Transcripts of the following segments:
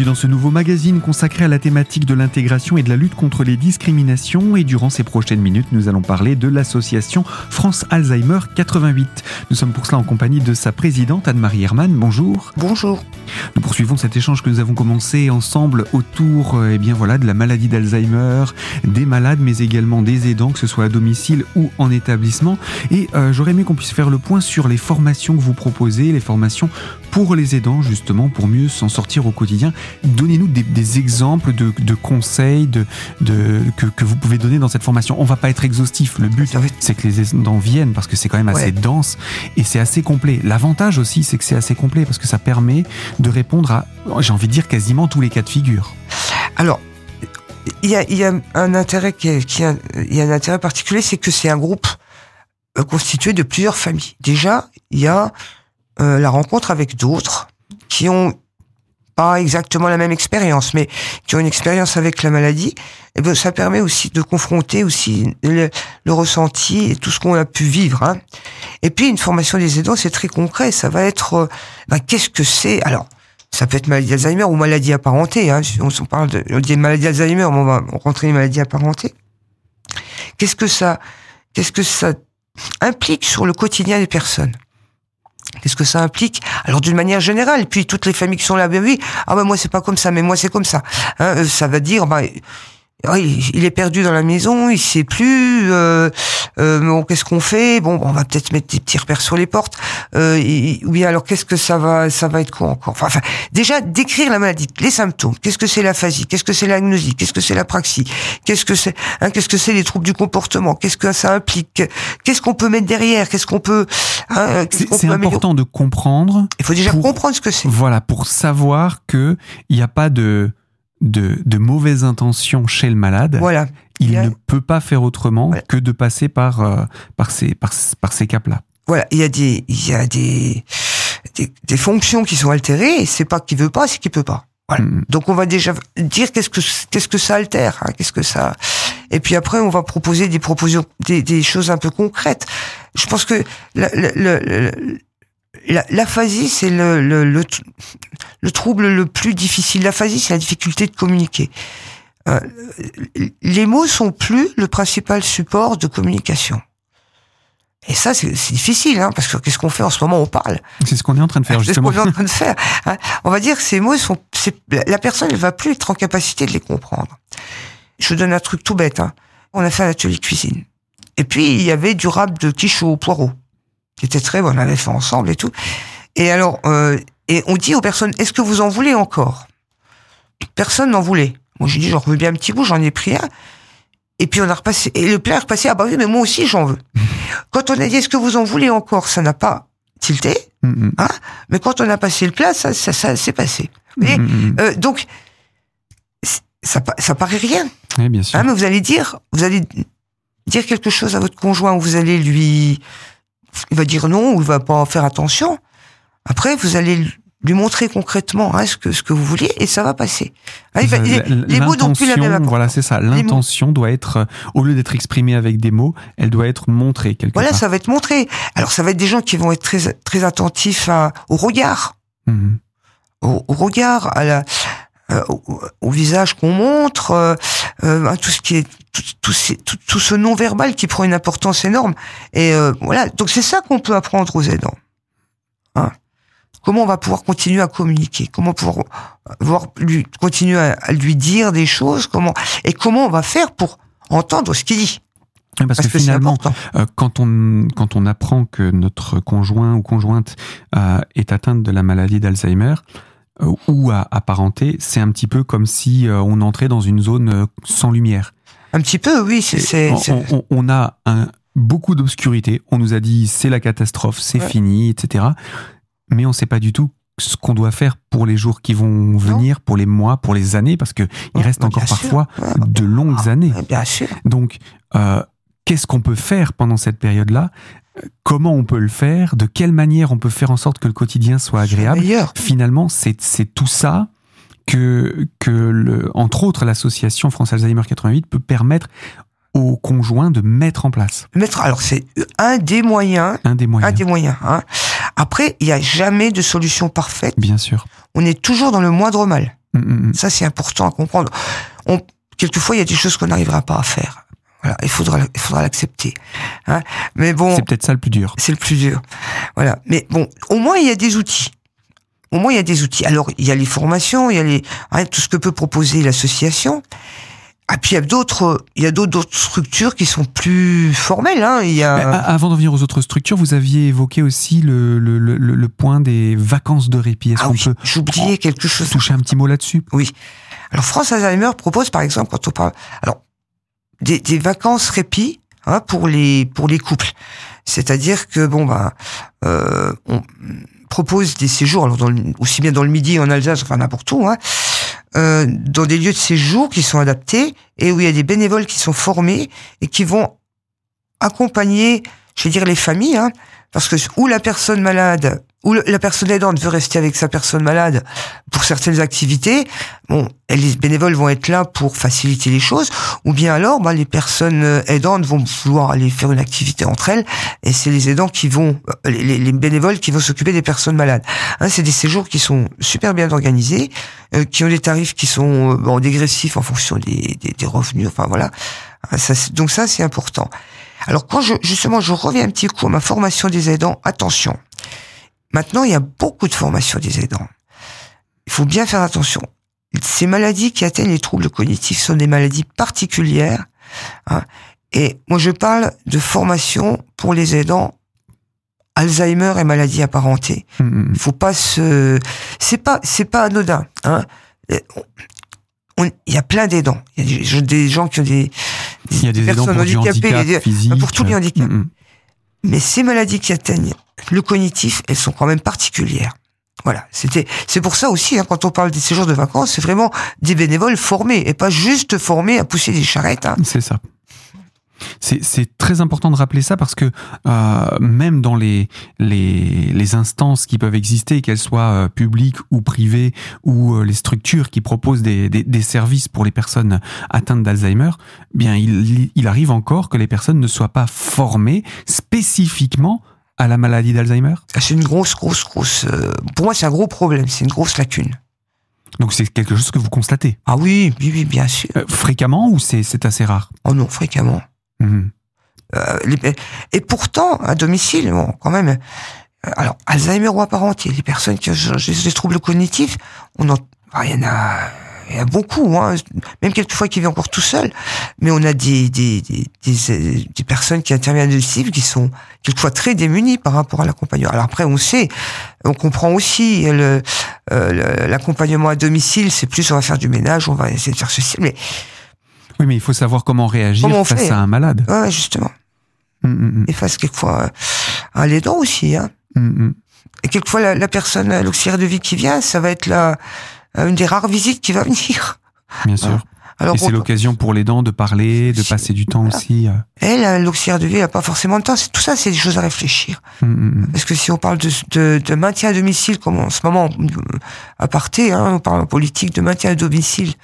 Bienvenue dans ce nouveau magazine consacré à la thématique de l'intégration et de la lutte contre les discriminations. Et durant ces prochaines minutes, nous allons parler de l'association France Alzheimer 88. Nous sommes pour cela en compagnie de sa présidente Anne-Marie Hermann. Bonjour. Bonjour. Nous poursuivons cet échange que nous avons commencé ensemble autour euh, eh bien voilà, de la maladie d'Alzheimer, des malades, mais également des aidants, que ce soit à domicile ou en établissement. Et euh, j'aurais aimé qu'on puisse faire le point sur les formations que vous proposez, les formations pour les aidants, justement, pour mieux s'en sortir au quotidien. Donnez-nous des, exemples de, conseils de, que, vous pouvez donner dans cette formation. On va pas être exhaustif. Le but, c'est que les aidants viennent parce que c'est quand même assez dense et c'est assez complet. L'avantage aussi, c'est que c'est assez complet parce que ça permet de répondre à, j'ai envie de dire, quasiment tous les cas de figure. Alors, il y a, un intérêt qui, il y a un intérêt particulier, c'est que c'est un groupe euh, constitué de plusieurs familles. Déjà, il y a euh, la rencontre avec d'autres qui ont pas exactement la même expérience, mais qui ont une expérience avec la maladie, et eh ben ça permet aussi de confronter aussi le, ressenti et tout ce qu'on a pu vivre. Hein. Et puis une formation des aidants, c'est très concret. Ça va être, euh, ben, qu'est-ce que c'est? Alors, ça peut être maladie d'Alzheimer ou maladie apparentée. Hein. On, on parle de, on dit maladie d'Alzheimer, mais on va rentrer une maladie apparentée. Qu'est-ce que ça, qu'est-ce que ça implique sur le quotidien des personnes? Qu'est-ce que ça implique Alors d'une manière générale, puis toutes les familles qui sont là, ben oui, ah ben moi c'est pas comme ça, mais moi c'est comme ça. Hein, euh, ça va dire, ben, il est perdu dans la maison, il sait plus. Euh, euh, bon, qu'est-ce qu'on fait? Bon, on va peut-être mettre des petits repères sur les portes. Euh, oui, alors qu'est-ce que ça va Ça va être quoi encore? Enfin, déjà décrire la maladie, les symptômes. Qu'est-ce que c'est l'aphasie? Qu'est-ce que c'est l'agnosie? Qu'est-ce que c'est la praxie Qu'est-ce que c'est hein, Qu'est-ce que c'est les troubles du comportement? Qu'est-ce que ça implique? Qu'est-ce qu'on peut mettre derrière? Qu'est-ce qu'on peut hein, C'est important de comprendre. Il faut déjà comprendre ce que c'est. Voilà, pour savoir que il n'y a pas de de, de mauvaises intentions chez le malade, voilà. il, ne peut pas faire autrement que de passer par, euh, par ces, par, par ces caps-là. Voilà, il y a des, il y a des, des, fonctions qui sont altérées, et c'est pas qu'il veut pas, c'est qu'il peut pas. Voilà. Mm. Donc on va déjà dire qu'est-ce que qu'est-ce que ça altère, hein, qu'est-ce que ça. Et puis après on va proposer des propositions, des, des choses un peu concrètes. Je pense que L'aphasie, c'est le, le, le, trouble le plus difficile. L'aphasie, c'est la difficulté de communiquer. Euh, les mots sont plus le principal support de communication. Et ça, c'est difficile, hein, parce que qu'est-ce qu'on fait en ce moment? On parle. C'est ce qu'on est en train de faire, justement. C'est ce qu'on est en train de faire. Hein. On va dire que ces mots sont... La personne ne va plus être en capacité de les comprendre. Je vous donne un truc tout bête. Hein. On a fait un atelier cuisine. Et puis, il y avait du rap de quiche au poireau qui était très bon, on avait fait ensemble et tout. Et alors, euh, et on dit aux personnes, est-ce que vous en voulez encore? Personne n'en voulait. Moi, j'ai dit, j'en veux bien un petit bout, j'en ai pris un. Et puis on a repassé, et le plat est repassé, ah bah oui, mais moi aussi j'en veux. Quand on a dit, est-ce que vous en voulez encore? Ça n'a pas tilté, hein mais quand on a passé le plat, ça, ça, ça s'est passé. Euh, donc, ça, ça paraît rien. Oui, bien sûr. Hein, mais vous allez dire, vous allez dire quelque chose à votre conjoint, vous allez lui il va dire non ou il va pas faire attention. Après, vous allez lui montrer concrètement hein, ce que ce que vous vouliez et ça va passer. Hein, les, mots n'ont plus la même Voilà, c'est ça. L'intention doit être, euh, au lieu d'être exprimée avec des mots, elle doit être montrée quelque voilà, part. Voilà, ça va être montré. Alors, ça va être des gens qui vont être très très attentifs au regard, mhm. au, regard, à la, euh, au, visage qu'on montre, euh, euh, tout ce qui est tout, tout, tout, ce non verbal qui prend une importance énorme. Et voilà, donc c'est ça qu'on peut apprendre aux aidants. Hein. Comment on va pouvoir continuer à communiquer? Comment pouvoir voir, lui, continuer à, lui dire des choses? Comment et comment on va faire pour entendre ce qu'il dit? Parce, que, finalement, quand on quand on apprend que notre conjoint ou conjointe est atteinte de la maladie d'Alzheimer, ou à apparenter, c'est un petit peu comme si euh, on entrait dans une zone euh, sans lumière. Un petit peu, oui. C'est, on, on, a un, beaucoup d'obscurité. On nous a dit c'est la catastrophe, c'est fini, etc. Mais on ne sait pas du tout ce qu'on doit faire pour les jours qui vont venir, pour les mois, pour les années, parce que il reste encore parfois de longues ah, années. Bien sûr. Donc, euh, qu'est-ce qu'on peut faire pendant cette période-là? Comment on peut le faire, de quelle manière on peut faire en sorte que le quotidien soit agréable. Finalement, c'est tout ça que, que le, entre autres, l'association France Alzheimer 88 peut permettre aux conjoints de mettre en place. Mettre, alors c'est un des moyens. Un des moyens. Un des moyens. Hein. Après, il n'y a jamais de solution parfaite. Bien sûr. On est toujours dans le moindre mal. Mm, mm, mm. Ça, c'est important à comprendre. On, quelquefois, il y a des choses qu'on n'arrivera pas à faire. Voilà, il faudra, il faudra l'accepter. Hein. Mais bon, C'est peut-être ça le plus dur. c'est le plus dur. Voilà. Mais bon, au moins il y a des outils. Au moins il y a des outils. Alors il y a les formations, il y a les hein, tout ce que peut proposer l'association. Et puis il y a d'autres, il y a d'autres structures qui sont plus formelles. Hein. Il y a a- Avant d'en venir aux autres structures, vous aviez évoqué aussi le, le, le, le point des vacances de répit. Est-ce ah qu'on oui, peut j'oubliais quelque chose. toucher un petit mot là-dessus? Oui. Alors France Alzheimer propose par exemple quand on parle alors des, des vacances répit hein, pour les pour les couples. C'est-à-dire que bon ben euh, on propose des séjours alors dans le- aussi bien dans le midi en Alsace enfin n'importe où hein, euh, dans des lieux de séjour qui sont adaptés et où il y a des bénévoles qui sont formés et qui vont accompagner je vais dire les familles hein, parce que où la personne malade ou la personne aidante veut rester avec sa personne malade pour certaines activités, bon, les bénévoles vont être là pour faciliter les choses, ou bien alors, bah, les personnes euh, aidantes vont vouloir aller faire une activité entre elles, et c'est les aidants qui vont, euh, les, les bénévoles qui vont s'occuper des personnes malades. Hein, c'est des séjours qui sont super bien organisés, euh, qui ont des tarifs qui sont euh, dégressifs en fonction des, des, des revenus, enfin voilà. Hein, ça, donc ça, c'est important. Alors quand je, justement, je reviens un petit coup à ma formation des aidants, attention. Maintenant, il y a beaucoup de formations des aidants. Il faut bien faire attention. Ces maladies qui atteignent les troubles cognitifs sont des maladies particulières. hein. et moi, je parle de formation pour les aidants Alzheimer et maladies apparentées. Mm, mm. Il faut pas se, c'est pas, c'est pas anodin. Hein. Il y a plein d'aidants. Il y a des, des gens qui ont des, des personnes handicapées, handicap pour tous les handicaps. Mais ces maladies qui atteignent le cognitif, elles sont quand même particulières. Voilà, c'était, c'est pour ça aussi, hein, quand on parle des séjours de vacances, c'est vraiment des bénévoles formés et pas juste formés à pousser des charrettes. Hein. C'est ça. C'est très important de rappeler ça parce que euh, même dans les, les, les instances qui peuvent exister, qu'elles soient euh, publiques ou privées, ou euh, les structures qui proposent des, des, des services pour les personnes atteintes d'Alzheimer, bien il, il arrive encore que les personnes ne soient pas formées spécifiquement à la maladie d'Alzheimer. Ah, C'est une grosse, grosse, grosse. euh, pour moi, c'est un gros problème. C'est une grosse lacune. Donc c'est quelque chose que vous constatez? Ah oui, oui, oui, bien sûr. Euh, fréquemment ou c'est assez rare? Oh non, fréquemment. Euh, les- et pourtant, à domicile, bon, quand même. euh, Alors, Alzheimer ou apparenté, les personnes qui ont des troubles cognitifs, on en, il y en a, il y a beaucoup, hein, même quelquefois qui vivent encore tout seul. Mais on a des des, des, des, euh, personnes qui interviennent à domicile qui sont quelquefois très démunies par rapport à l'accompagnement. Alors après, on sait, on comprend aussi euh, l'accompagnement à domicile, c'est plus on va faire du ménage, on va essayer de faire ceci, mais Oui, mais il faut savoir comment réagir Comment face fait à un malade. ouais, justement, Mhm, mhm, et face quelquefois euh, à l'aidant aussi, hein. Et quelquefois, la, la personne, euh, l'auxiliaire de vie qui vient, ça va être la, euh, une des rares visites qui va venir. Bien sûr. Alors, Et c'est l'occasion pour les dents de parler, de passer du temps voilà. aussi. elle, l'auxiliaire de vie, n'a pas forcément de temps. Tout ça, c'est des choses à réfléchir. Mm, mm, mm. Parce que si on parle de, de, de maintien à domicile, comme en ce moment, à parté, hein, on parle en politique de maintien à domicile.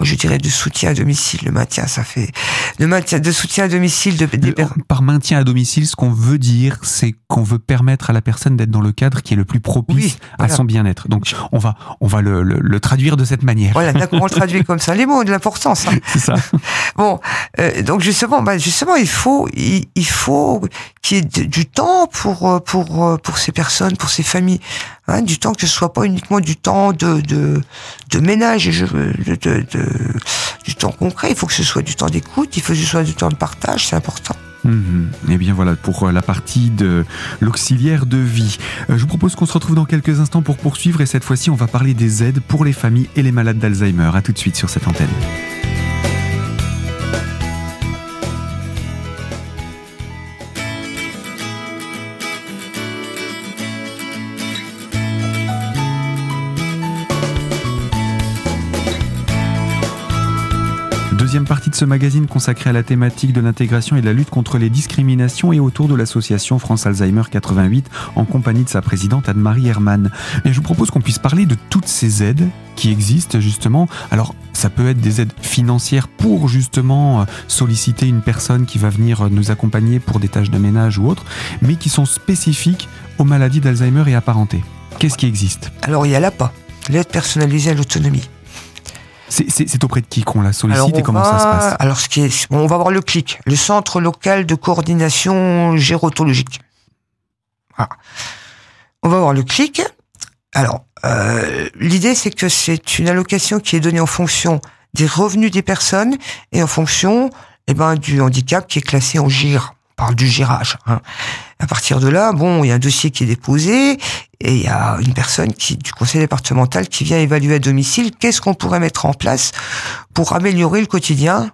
Je dirais de soutien à domicile. Le maintien, ça fait de maintien, de soutien à domicile de, Le- per- Par maintien à domicile, ce qu'on veut dire, c'est qu'on veut permettre à la personne d'être dans le cadre qui est le plus propice Oui, à son bien-être. Donc, on va, on va le, le- le traduire de cette manière. Voilà, d'accord, on le traduit comme ça. Les mots ont de l'importance. Hein. C'est ça. Bon, euh, donc justement, bah justement, il faut, il, il faut qu'il y ait de- du temps pour euh, pour euh, pour ces personnes, pour ces familles, hein, du temps que ce soit pas uniquement du temps de de, de ménage, du temps concret. Il faut que ce soit du temps d'écoute, il faut que ce soit du temps de partage, c'est important. Mhm. Et bien voilà pour euh, la partie de l'auxiliaire de vie. Euh, Je vous propose qu'on se retrouve dans quelques instants pour poursuivre et cette fois-ci on va parler des aides pour les familles et les malades d'Alzheimer. À tout de suite sur cette antenne. Ce magazine consacré à la thématique de l'intégration et de la lutte contre les discriminations et autour de l'association France Alzheimer 88 en compagnie de sa présidente Anne-Marie Hermann. Et je vous propose qu'on puisse parler de toutes ces aides qui existent justement. Alors ça peut être des aides financières pour justement euh, solliciter une personne qui va venir euh, nous accompagner pour des tâches de ménage ou autres, mais qui sont spécifiques aux maladies d'Alzheimer et apparentées. Qu'est-ce qui existe? Alors il y a l'APA, l'aide personnalisée à l'autonomie. C'est auprès de qui qu'on la sollicite et comment ça se passe? Alors, ce qui est, on va voir le CLIC, le Centre local de coordination gérotologique. On va voir le CLIC. Alors, euh, l'idée, c'est que c'est une allocation qui est donnée en fonction des revenus des personnes et en fonction eh ben, du handicap qui est classé en GIR. On parle du girage. Hein. À partir de là, bon, il y a un dossier qui est déposé et il y a une personne qui, du conseil départemental qui vient évaluer à domicile qu'est-ce qu'on pourrait mettre en place pour améliorer le quotidien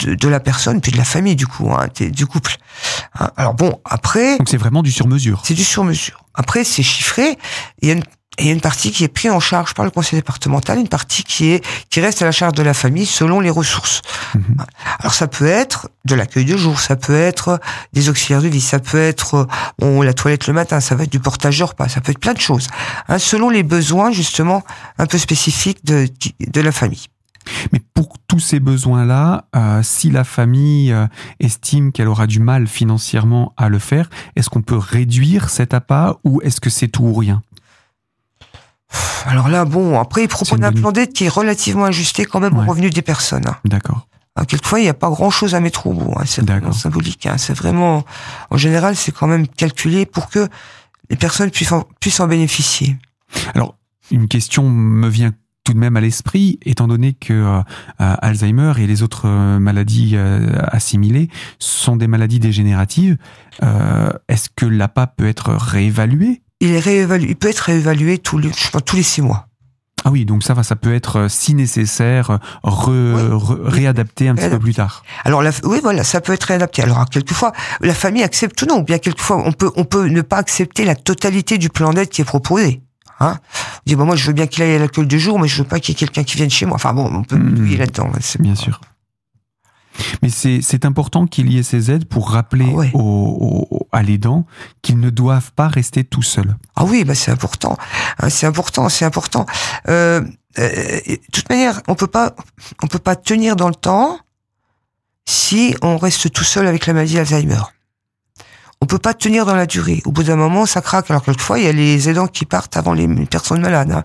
de, de, la personne puis de la famille du coup hein, du couple hein. alors bon après donc c'est vraiment du sur mesure c'est du sur mesure après c'est chiffré il y a une et il y a une partie qui est prise en charge par le conseil départemental, une partie qui est qui reste à la charge de la famille selon les ressources. Mhm. Alors ça peut être de l'accueil de jour, ça peut être des auxiliaires de vie, ça peut être bon la toilette le matin, ça va être du portage de repas, ça peut être plein de choses, hein, selon les besoins justement un peu spécifiques de de la famille. Mais pour tous ces besoins-là, euh, si la famille euh, estime qu'elle aura du mal financièrement à le faire, est-ce qu'on peut réduire cet appât ou est-ce que c'est tout ou rien? Alors là, bon, après, il propose un plan d'aide qui est relativement ajusté quand même au revenu des personnes. Hein. D'accord. Ah, quelquefois, il n'y a pas grand-chose à mettre au bout. Hein. C'est vraiment symbolique. Hein. C'est vraiment, en général, c'est quand même calculé pour que les personnes puissent en, puissent en bénéficier. Alors, une question me vient tout de même à l'esprit, étant donné que euh, Alzheimer et les autres euh, maladies euh, assimilées sont des maladies dégénératives. Est-ce que l'APA peut être réévalué il, est réévalué, il peut être réévalué tous les, tous les six mois. Ah oui, donc ça va, ça peut être, euh, si nécessaire, re, réadapté un petit peu plus tard. Alors oui, voilà, ça peut être réadapté. Alors quelquefois, la famille accepte ou non, ou bien quelquefois, on peut, on peut ne pas accepter la totalité du plan d'aide qui est proposé. Hein on dit bon, moi, je veux bien qu'il aille à l'accueil du jour, mais je veux pas qu'il y ait quelqu'un qui vienne chez moi. Enfin bon, on peut mmh. là-dedans. Bien sûr. Mais c'est important qu'il y ait ces aides pour rappeler ah aux, à l'aidant qu'ils ne doivent pas rester tout seuls. Ah oui, bah c'est important. Hein, c'est important, c'est important. Euh, euh, de toute manière, on peut pas, on peut pas tenir dans le temps si on reste tout seul avec la maladie d'Alzheimer. On peut pas tenir dans la durée. Au bout d'un moment, ça craque. Alors quelquefois, il y a les aidants qui partent avant les personnes malades. Hein.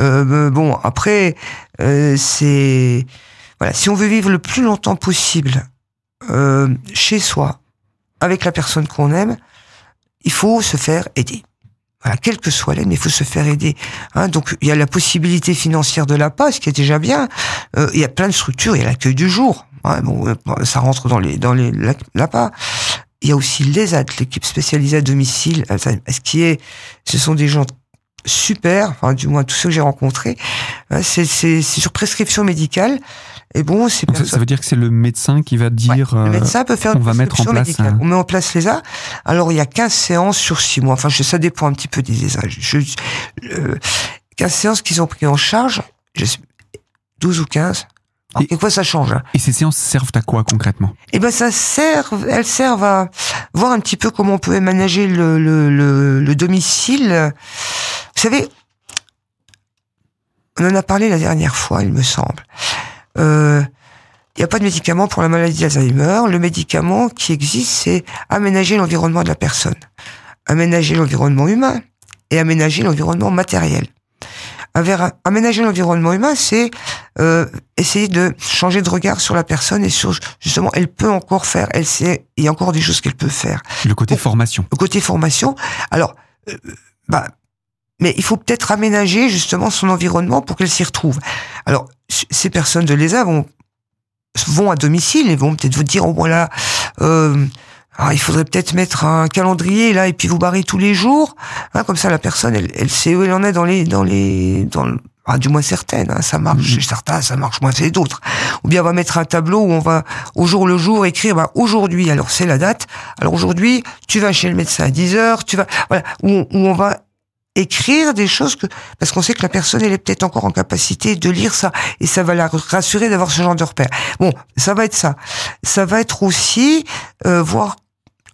Euh, bon, après, c'est voilà, si on veut vivre le plus longtemps possible euh, chez soi, avec la personne qu'on aime, il faut se faire aider. Voilà, quelle que soit l'aide, il faut se faire aider. Hein, donc il y a la possibilité financière de la passe, qui est déjà bien. Euh, il y a plein de structures, il y a l'accueil du jour. bon, euh, ça rentre dans les dans les l'APA. Il y a aussi les aides, l'équipe spécialisée à domicile. Ce qui est, ce sont des gens super, enfin du moins tous ceux que j'ai rencontrés. Hein, c'est sur prescription médicale. Et bon, c'est ça, veut dire que c'est le médecin qui va dire. le médecin peut faire on va mettre en place. On met en place les A. Alors il y a 15 séances sur 6 mois. Enfin, ça dépend un petit peu des âges. Je, 15 séances qu'ils ont pris en charge. Je, 12 ou 15. et quoi ça change. Hein. Et ces séances servent à quoi concrètement? Eh ben, ça sert, elles servent à voir un petit peu comment on peut aménager le, le, le, le domicile. Vous savez, on en a parlé la dernière fois, il me semble. Il euh, n'y a pas de médicament pour la maladie d'Alzheimer. Le médicament qui existe, c'est aménager l'environnement de la personne, aménager l'environnement humain et aménager l'environnement matériel. Aménager l'environnement humain, c'est euh, essayer de changer de regard sur la personne et sur justement, elle peut encore faire, elle sait, il y a encore des choses qu'elle peut faire. Le côté formation. Le côté formation. Alors, euh, bah, mais il faut peut-être aménager justement son environnement pour qu'elle s'y retrouve. Alors, ces personnes de l'ESA vont vont à domicile et vont peut-être vous dire oh voilà euh, ah, il faudrait peut-être mettre un calendrier là et puis vous barrer tous les jours hein, comme ça la personne elle, elle sait où elle en est dans les dans les dans le, ah, du moins certaines hein, ça marche chez mhm. certains ça marche moins chez d'autres ou bien on va mettre un tableau où on va au jour le jour écrire bah, aujourd'hui alors c'est la date alors aujourd'hui tu vas chez le médecin à 10 heures tu vas voilà où, où on va écrire des choses que parce qu'on sait que la personne elle est peut-être encore en capacité de lire ça et ça va la rassurer d'avoir ce genre de repère. Bon, ça va être ça. Ça va être aussi euh, voir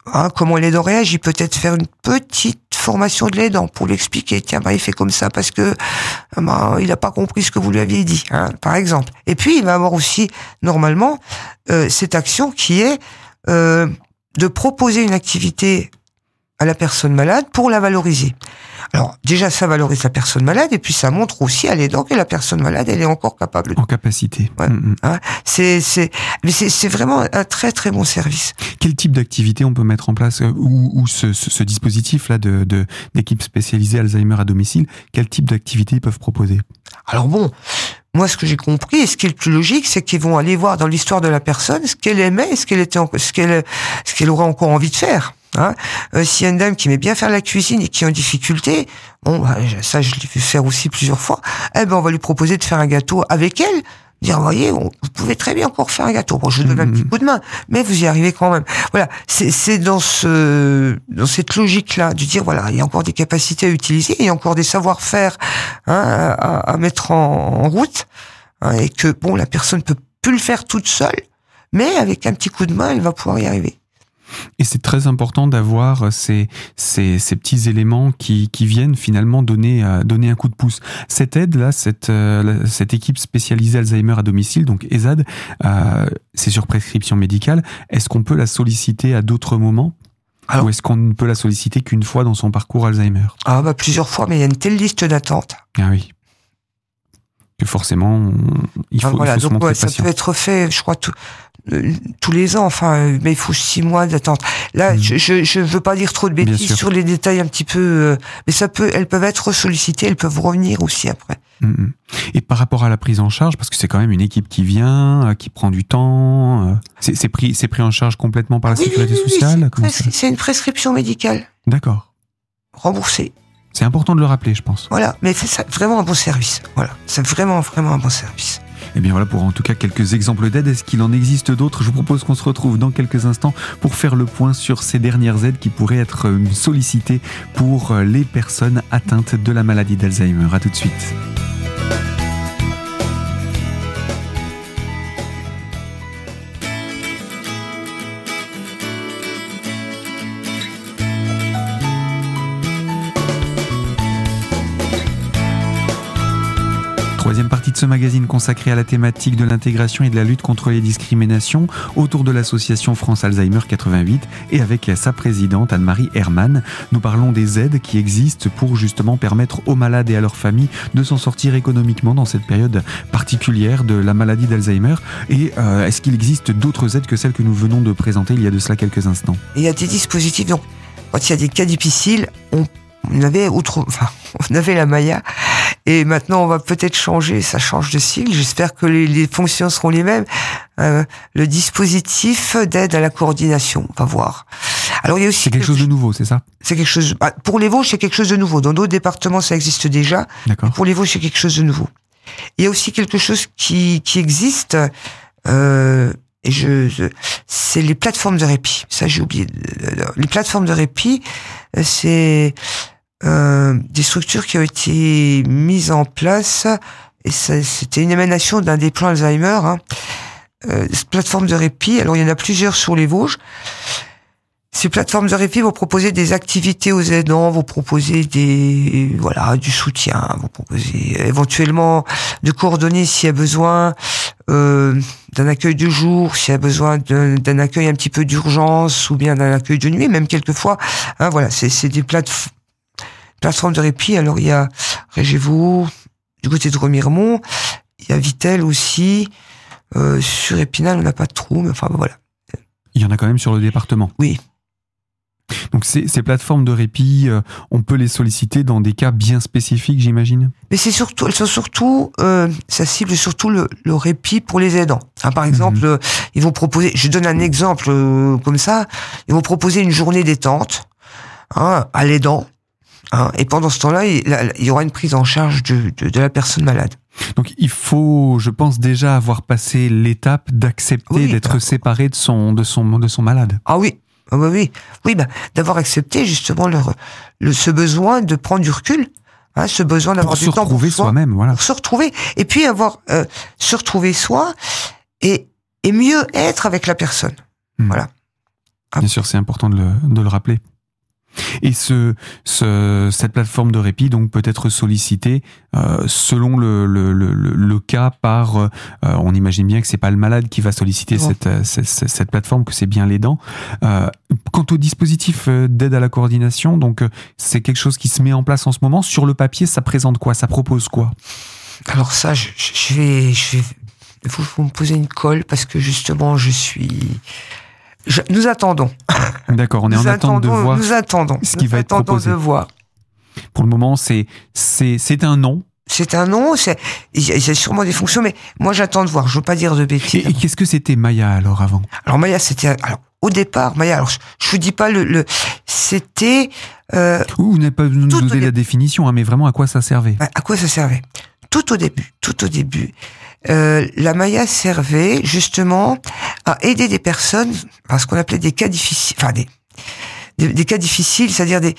hein, comment l'aidant réagit. Peut-être faire une petite formation de l'aidant pour l'expliquer. Tiens, bah il fait comme ça parce que bah, il n'a pas compris ce que vous lui aviez dit, hein, par exemple. Et puis il va avoir aussi normalement euh, cette action qui est euh, de proposer une activité à la personne malade pour la valoriser. Alors déjà, ça valorise la personne malade et puis ça montre aussi à l'aidant que la personne malade, elle est encore capable. En capacité. Ouais. Mm, mm. Hein, c'est c'est mais c'est c'est vraiment un très très bon service. Quel type d'activité on peut mettre en place euh, ou, ou ce, ce, ce dispositif-là de, de, d'équipe spécialisée Alzheimer à domicile, quel type d'activité ils peuvent proposer? Alors bon, moi ce que j'ai compris et ce qui est le plus logique, c'est qu'ils vont aller voir dans l'histoire de la personne ce qu'elle aimait, ce qu'elle était, en- ce qu'elle ce qu'elle aurait encore envie de faire. Hein? Euh, S'il y a une dame qui aimait bien faire la cuisine et qui est en difficulté, bon, bah, ça je l'ai vu faire aussi plusieurs fois. Eh ben on va lui proposer de faire un gâteau avec elle. Dire, voyez, on- vous pouvez très bien encore faire un gâteau. Bon, je vous donne un Mhm. petit coup de main, mais vous y arrivez quand même. Voilà, c'est c'est dans ce dans cette logique-là de dire voilà, il y a encore des capacités à utiliser, il y a encore des savoir-faire hein, à, à mettre en, en route, hein, et que bon, la personne peut plus le faire toute seule, mais avec un petit coup de main, elle va pouvoir y arriver. Et c'est très important d'avoir ces, ces, ces petits éléments qui, qui viennent finalement donner, euh, donner un coup de pouce. Cette aide-là, cette, euh, cette équipe spécialisée Alzheimer à domicile, donc ESAD, euh, c'est sur prescription médicale. Est-ce qu'on peut la solliciter à d'autres moments Alors- Ou est-ce qu'on ne peut la solliciter qu'une fois dans son parcours Alzheimer? Ah bah plusieurs fois, mais il y a une telle liste d'attente. Ah oui. Que forcément, on- il faut, Ah, voilà, il faut se donc ouais, ça patient. peut être fait, je crois, tout- tous les ans, enfin, euh, mais il faut six mois d'attente. Là, Mhm. je, je, veux pas dire trop de bêtises sur les détails un petit peu, euh, mais ça peut, elles peuvent être sollicitées, elles peuvent revenir aussi après. Mm. Et par rapport à la prise en charge, parce que c'est quand même une équipe qui vient, euh, qui prend du temps, euh, c'est pris, c'est pris en charge complètement par la Oui, sécurité oui, oui, sociale c'est une prescription médicale D'accord. remboursée. C'est important de le rappeler, je pense. Voilà, mais c'est vraiment un bon service. Voilà, c'est vraiment, vraiment un bon service. Et bien voilà pour en tout cas quelques exemples d'aides. Est-ce qu'il en existe d'autres? Je vous propose qu'on se retrouve dans quelques instants pour faire le point sur ces dernières aides qui pourraient être euh, sollicitées pour euh, les personnes atteintes de la maladie d'Alzheimer. À tout de suite. Troisième partie de ce magazine consacré à la thématique de l'intégration et de la lutte contre les discriminations autour de l'association France Alzheimer 88 et avec sa présidente Anne-Marie Hermann. Nous parlons des aides qui existent pour justement permettre aux malades et à leurs familles de s'en sortir économiquement dans cette période particulière de la maladie d'Alzheimer. Et euh, est-ce qu'il existe d'autres aides que celles que nous venons de présenter il y a de cela quelques instants? Il y a des dispositifs, donc, quand il y a des cas difficiles, on, avait outre, on avait la Maya, et maintenant on va peut-être changer, ça change de sigle, j'espère que les, les fonctions seront les mêmes. Euh, le dispositif d'aide à la coordination, on va voir. Alors il y a aussi C'est quelque chose de nouveau, c'est ça? C'est quelque chose, bah, pour les Vosges c'est quelque chose de nouveau, dans d'autres départements ça existe déjà, D'accord. pour les Vosges, c'est quelque chose de nouveau. Il y a aussi quelque chose qui, qui existe, euh, et je, je- c'est les plateformes de répit. Ça, j'ai oublié. Les plateformes de répit, euh, c'est des structures qui ont été mises en place, et c'était une émanation d'un des plans Alzheimer. Hein. Euh, plateforme de répit, alors il y en a plusieurs sur les Vosges. Ces plateformes de répit vont proposer des activités aux aidants, vont proposer des voilà du soutien, vont proposer éventuellement de coordonner s'il y a besoin euh, d'un accueil de jour, s'il y a besoin d'un accueil un petit peu d'urgence ou bien d'un accueil de nuit, même quelquefois. Hein, voilà, c'est des plateformes plateformes de répit. Alors il y a Régévo du côté de Remiremont, il y a Vitel aussi. Euh, sur Épinal, on n'a pas de trou, mais enfin voilà. Il y en a quand même sur le département. Oui. Donc ces, ces plateformes de répit, euh, on peut les solliciter dans des cas bien spécifiques, j'imagine? Mais c'est surtout, elles sont surtout, euh, ça cible surtout le, le répit pour les aidants. Hein, par exemple, euh, ils vont proposer, je donne un exemple comme ça, ils vont proposer une journée détente hein, à l'aidant. Hein, et pendant ce temps-là, il, y aura une prise en charge de, de, de la personne malade. Donc il faut, je pense déjà avoir passé l'étape d'accepter Oui, d'être bah. séparé de son, de son, de son malade. Ah oui, ah oui, oui, oui, bah, d'avoir accepté justement leur, le, ce besoin de prendre du recul, hein, ce besoin d'avoir du temps pour retrouver soi. soi-même, voilà. pour se retrouver et puis avoir euh, se retrouver soi et, et mieux être avec la personne. Hmm. Voilà. Ah. Bien sûr, c'est important de le, de le rappeler. Et ce, ce, cette plateforme de répit donc peut être sollicitée euh, selon le, le, le, le, cas par. Euh, on imagine bien que c'est pas le malade qui va solliciter cette, euh, cette, cette, plateforme, que c'est bien l'aidant. Euh, quant au dispositif d'aide à la coordination, donc c'est quelque chose qui se met en place en ce moment. Sur le papier, ça présente quoi? Ça propose quoi? Alors ça, je, je vais, je vais vous, vous me posez une colle parce que justement, je suis nous attendons. D'accord, on est en attente de voir. Nous attendons. Ce qui va être proposé. de voir. Pour le moment, c'est c'est un nom. C'est un nom. C'est il y a sûrement des fonctions, mais moi j'attends de voir. Je veux pas dire de bêtises. Et, qu'est-ce que c'était Maya alors avant? Alors Maya, c'était alors au départ Maya. Alors je, je vous dis pas le, le c'était. Euh, vous n'avez pas nous donner la définition, hein, mais vraiment à quoi ça servait? À quoi ça servait? Tout au début. Tout au début. Euh, la Maya servait justement à aider des personnes à ce qu'on appelait des cas difficiles, enfin des, des, cas difficiles, c'est-à-dire des,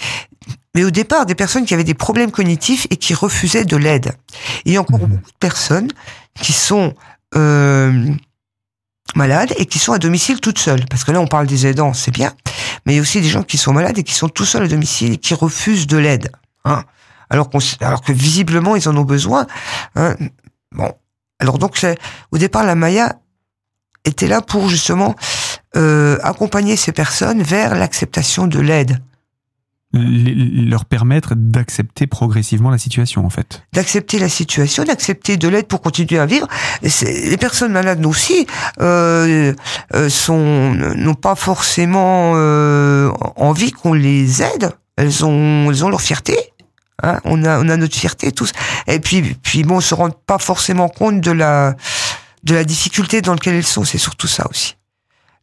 mais au départ des personnes qui avaient des problèmes cognitifs et qui refusaient de l'aide. Il y a encore mmh. beaucoup de personnes qui sont euh, malades et qui sont à domicile toutes seules. Parce que là, on parle des aidants, c'est bien, mais il y a aussi des gens qui sont malades et qui sont tout seuls à domicile et qui refusent de l'aide. Hein alors, alors que visiblement, ils en ont besoin. Hein bon, alors donc, au départ, la Maya était là pour justement euh, accompagner ces personnes vers l'acceptation de l'aide. Leur permettre d'accepter progressivement la situation, en fait. D'accepter la situation, d'accepter de l'aide pour continuer à vivre. Les personnes malades aussi euh, euh, sont n'ont pas forcément euh, envie qu'on les aide. Elles ont, elles ont leur fierté. Hein, on a, on a notre fierté tous. Et puis, puis bon, on se rend pas forcément compte de la, de la difficulté dans laquelle elles sont. C'est surtout ça aussi.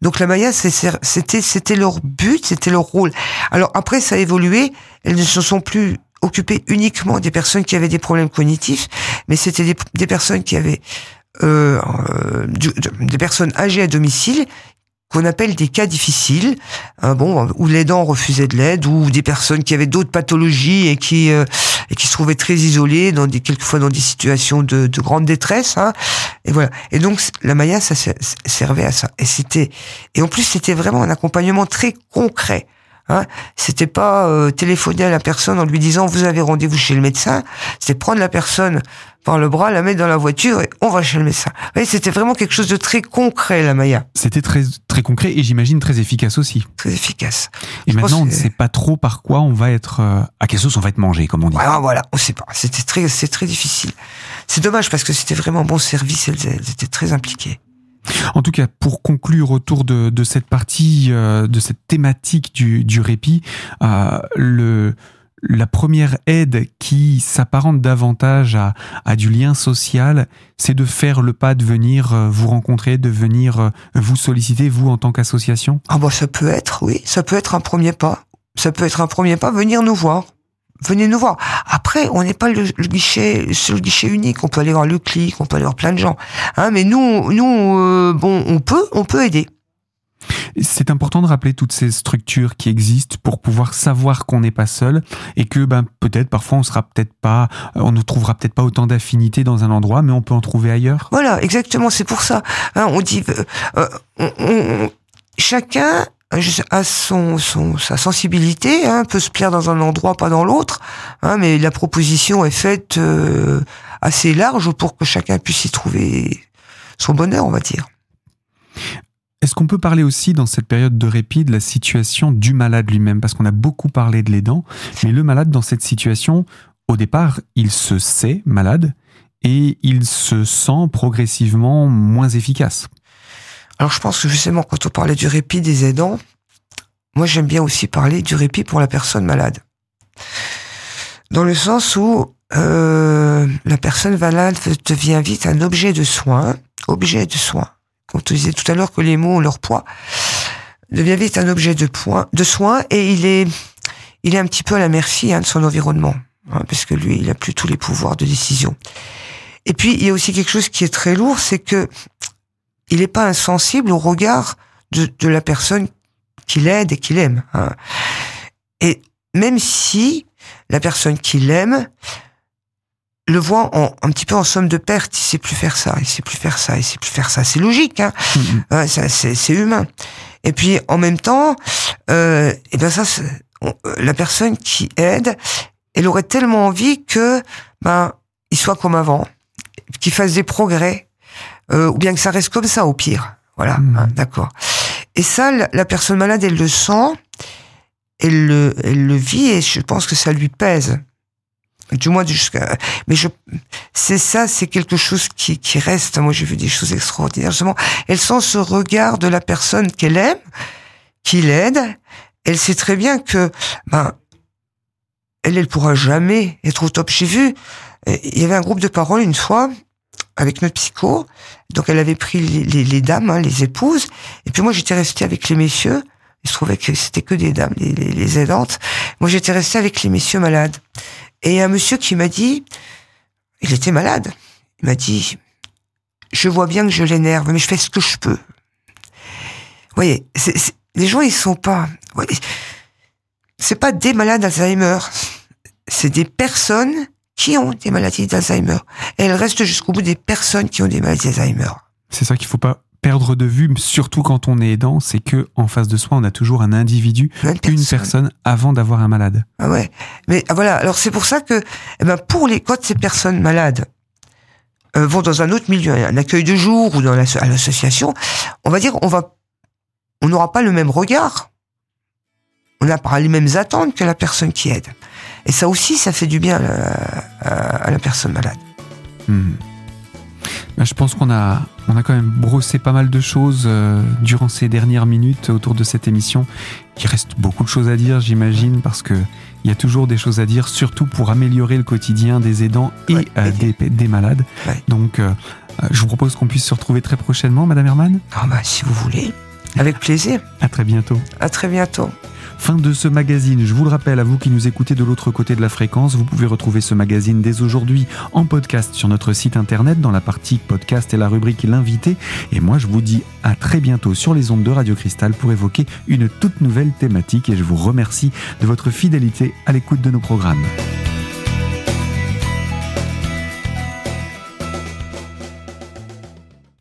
Donc la Maya, c'était, c'était leur but, c'était leur rôle. Alors après, ça a évolué. Elles ne se sont plus occupées uniquement des personnes qui avaient des problèmes cognitifs, mais c'était des, des personnes qui avaient euh, euh des personnes âgées à domicile qu'on appelle des cas difficiles, hein, bon, où l'aidant refusait de l'aide, ou des personnes qui avaient d'autres pathologies et qui euh, et qui se trouvaient très isolées, dans des quelquefois dans des situations de, de grande détresse. Hein, et voilà. Et donc la Maya, ça servait à ça. Et c'était et en plus c'était vraiment un accompagnement très concret. Hein. C'était pas euh, téléphoner à la personne en lui disant vous avez rendez-vous chez le médecin. C'était prendre la personne par le bras, la mettre dans la voiture et on va chez le médecin. C'était vraiment quelque chose de très concret, la Maya. C'était très très concret et j'imagine très efficace aussi. Très efficace. Et maintenant, on ne sait pas trop par quoi on va être, euh, à quelle sauce on va être mangé, comme on dit. Voilà, voilà on sait pas. C'était très, c'est très difficile. C'est dommage parce que c'était vraiment bon service. Elles, elles étaient très impliquées. En tout cas, pour conclure autour de, de cette partie, euh, de cette thématique du, du répit, euh, le, la première aide qui s'apparente davantage à, du lien social, c'est de faire le pas de venir euh, vous rencontrer, de venir euh, vous solliciter, vous en tant qu'association? Ah bah ça peut être, oui, ça peut être un premier pas. Ça peut être un premier pas, venir nous voir venez nous voir. Après, on n'est pas le, guichet, le guichet unique. On peut aller voir le clic, on peut aller voir plein de gens. Hein, mais nous, nous, euh, bon, on peut, on peut aider. C'est important de rappeler toutes ces structures qui existent pour pouvoir savoir qu'on n'est pas seul et que ben peut-être parfois on sera peut-être pas, on ne trouvera peut-être pas autant d'affinité dans un endroit, mais on peut en trouver ailleurs. Voilà, exactement. C'est pour ça. Hein, on dit, euh, chacun à son sa sensibilité, hein, peut se plaire dans un endroit, pas dans l'autre, hein, mais la proposition est faite euh, assez large pour que chacun puisse y trouver son bonheur, on va dire. Est-ce qu'on peut parler aussi dans cette période de répit de la situation du malade lui-même? Parce qu'on a beaucoup parlé de l'aidant, mais le malade dans cette situation, au départ, il se sait malade et il se sent progressivement moins efficace. Alors je pense que justement, quand on parlait du répit des aidants, moi j'aime bien aussi parler du répit pour la personne malade. Dans le sens où euh, la personne malade devient vite un objet de soin, objet de soin. On disait tout à l'heure que les mots ont leur poids, devient vite un objet de, point, de soin et il est, il est un petit peu à la merci hein, de son environnement, hein, parce que lui, il a plus tous les pouvoirs de décision. Et puis il y a aussi quelque chose qui est très lourd, c'est que il n'est pas insensible au regard de, la personne qui l'aide et qui l'aime. Hein. Et même si la personne qui l'aime le voit en, un petit peu en somme de perte, il sait plus faire ça, il sait plus faire ça, il sait plus faire ça. C'est logique, hein. Mm-hmm. c'est humain. Et puis en même temps, euh, et ben ça, la personne qui aide, elle aurait tellement envie que ben il soit comme avant, qu'il fasse des progrès, euh, ou bien que ça reste comme ça au pire. Voilà, Mmh. hein, d'accord. Et ça, la, la personne malade, elle le sent, elle le, elle le vit, et je pense que ça lui pèse. Du moins jusqu'à. Mais je, c'est ça, c'est quelque chose qui, qui reste. Moi, j'ai vu des choses extraordinaires. Justement, elle sent ce regard de la personne qu'elle aime, qui l'aide. Elle sait très bien que, ben, elle, elle pourra jamais être au top. J'ai vu, il y avait un groupe de parole une fois avec notre psycho. Donc, elle avait pris les, les, les dames, hein, les épouses. Et puis moi, j'étais restée avec les messieurs. Il se trouvait que c'était que des dames, les, les aidantes. Moi, j'étais restée avec les messieurs malades. Et un monsieur qui m'a dit, il était malade. Il m'a dit, je vois bien que je l'énerve, mais je fais ce que je peux. Vous voyez, les gens, ils sont pas, c'est pas des malades d'Alzheimer. C'est des personnes qui ont des maladies d'Alzheimer. Elles restent jusqu'au bout des personnes qui ont des maladies d'Alzheimer. C'est ça qu'il faut pas perdre de vue, surtout quand on est aidant, c'est que en face de soi, on a toujours un individu, Une personne. une personne avant d'avoir un malade. Ah ouais. Mais ah, voilà. Alors c'est pour ça que, eh ben, pour les quand ces personnes malades euh, vont dans un autre milieu, un accueil de jour ou dans l'association, on va dire, on va, on n'aura pas le même regard. On n'a pas les mêmes attentes que la personne qui aide. Et ça aussi, ça fait du bien à la, à- à la personne malade. Hmm. Ben, je pense qu'on a, on a quand même brossé pas mal de choses euh, durant ces dernières minutes autour de cette émission. Il reste beaucoup de choses à dire, j'imagine, parce que il y a toujours des choses à dire, surtout pour améliorer le quotidien des aidants et Ouais, euh, des, des malades. Ouais. Donc, euh, je vous propose qu'on puisse se retrouver très prochainement, Madame Herman. Ah bah, si vous voulez. Avec plaisir. À très bientôt. À très bientôt. Fin de ce magazine. Je vous le rappelle à vous qui nous écoutez de l'autre côté de la fréquence, vous pouvez retrouver ce magazine dès aujourd'hui en podcast sur notre site internet dans la partie podcast et la rubrique l'invité. Et moi, je vous dis à très bientôt sur les ondes de Radio Cristal pour évoquer une toute nouvelle thématique et je vous remercie de votre fidélité à l'écoute de nos programmes.